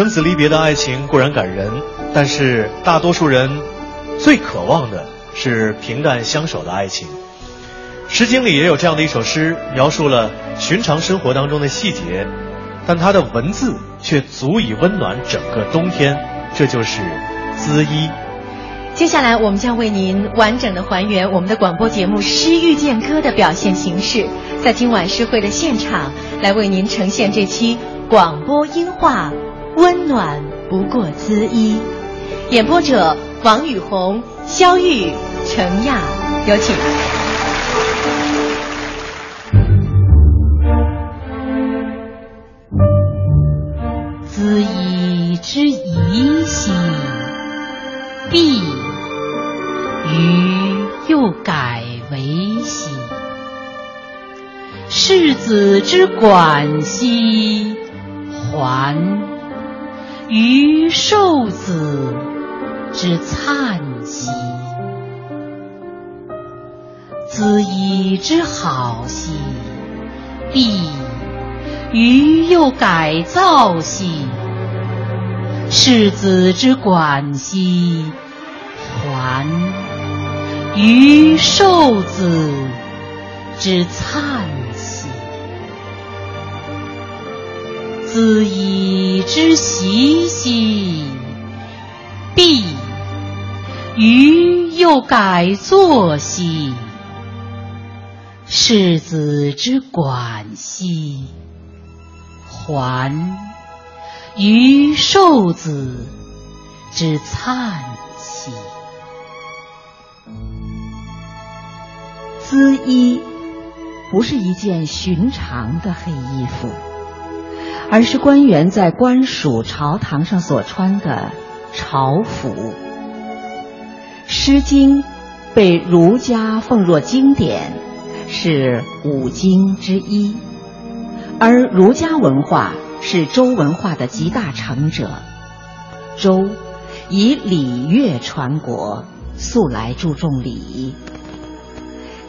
生死离别的爱情固然感人，但是大多数人最渴望的是平淡相守的爱情。《诗经》里也有这样的一首诗，描述了寻常生活当中的细节，但它的文字却足以温暖整个冬天。这就是《滋衣》。接下来，我们将为您完整的还原我们的广播节目《诗遇见歌》的表现形式，在今晚诗会的现场来为您呈现这期广播音画《温暖不过滋衣》。演播者王雨红、肖玉、程亚，有请。滋衣之宜兮，必。余又改为兮，世子之管兮，还；余受子之灿兮，子以之好兮，必余又改造兮，世子之管兮，还。于受子之灿子以之习兮，必余又改作兮，世子之管兮，还于受子之灿兮。缁衣不是一件寻常的黑衣服，而是官员在官署朝堂上所穿的朝服。《诗经》被儒家奉若经典，是五经之一，而儒家文化是周文化的集大成者。周以礼乐传国，素来注重礼。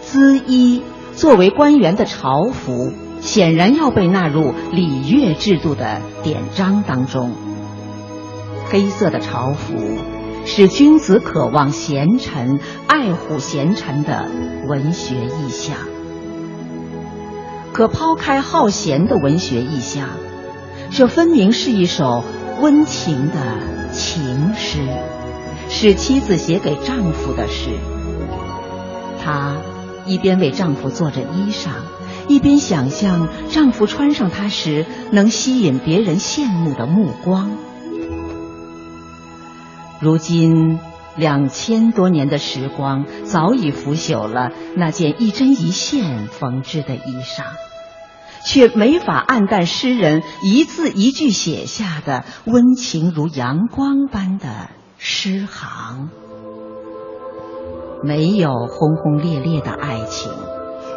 缁衣作为官员的朝服，显然要被纳入礼乐制度的典章当中。黑色的朝服是君子渴望贤臣、爱护贤臣的文学意象。可抛开好贤的文学意象，这分明是一首温情的情诗，是妻子写给丈夫的诗。她。一边为丈夫做着衣裳，一边想象丈夫穿上它时能吸引别人羡慕的目光。如今两千多年的时光早已腐朽了那件一针一线缝制的衣裳，却没法暗淡诗人一字一句写下的温情如阳光般的诗行。没有轰轰烈烈的爱情，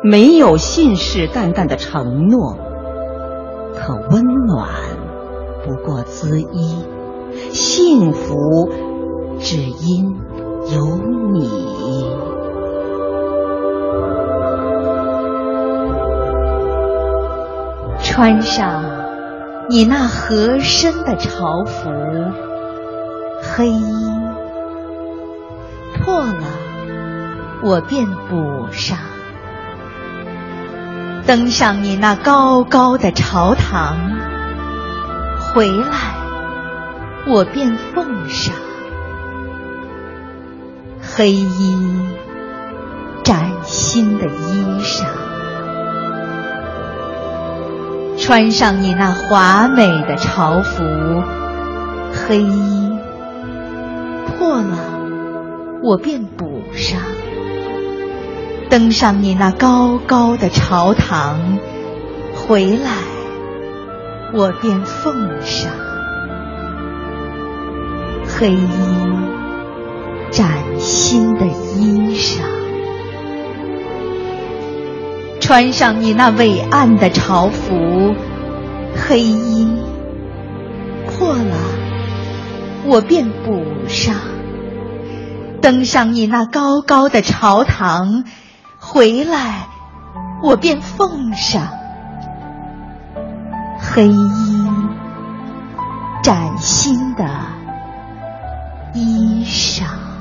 没有信誓旦旦的承诺，可温暖不过滋衣，幸福只因有你。穿上你那合身的朝服，黑衣破了。我便补上，登上你那高高的朝堂，回来我便奉上。黑衣崭新的衣裳，穿上你那华美的朝服，黑衣破了我便补上。登上你那高高的朝堂，回来我便奉上黑衣崭新的衣裳，穿上你那伟岸的朝服，黑衣破了我便补上，登上你那高高的朝堂。回来我便奉上黑衣崭新的衣裳。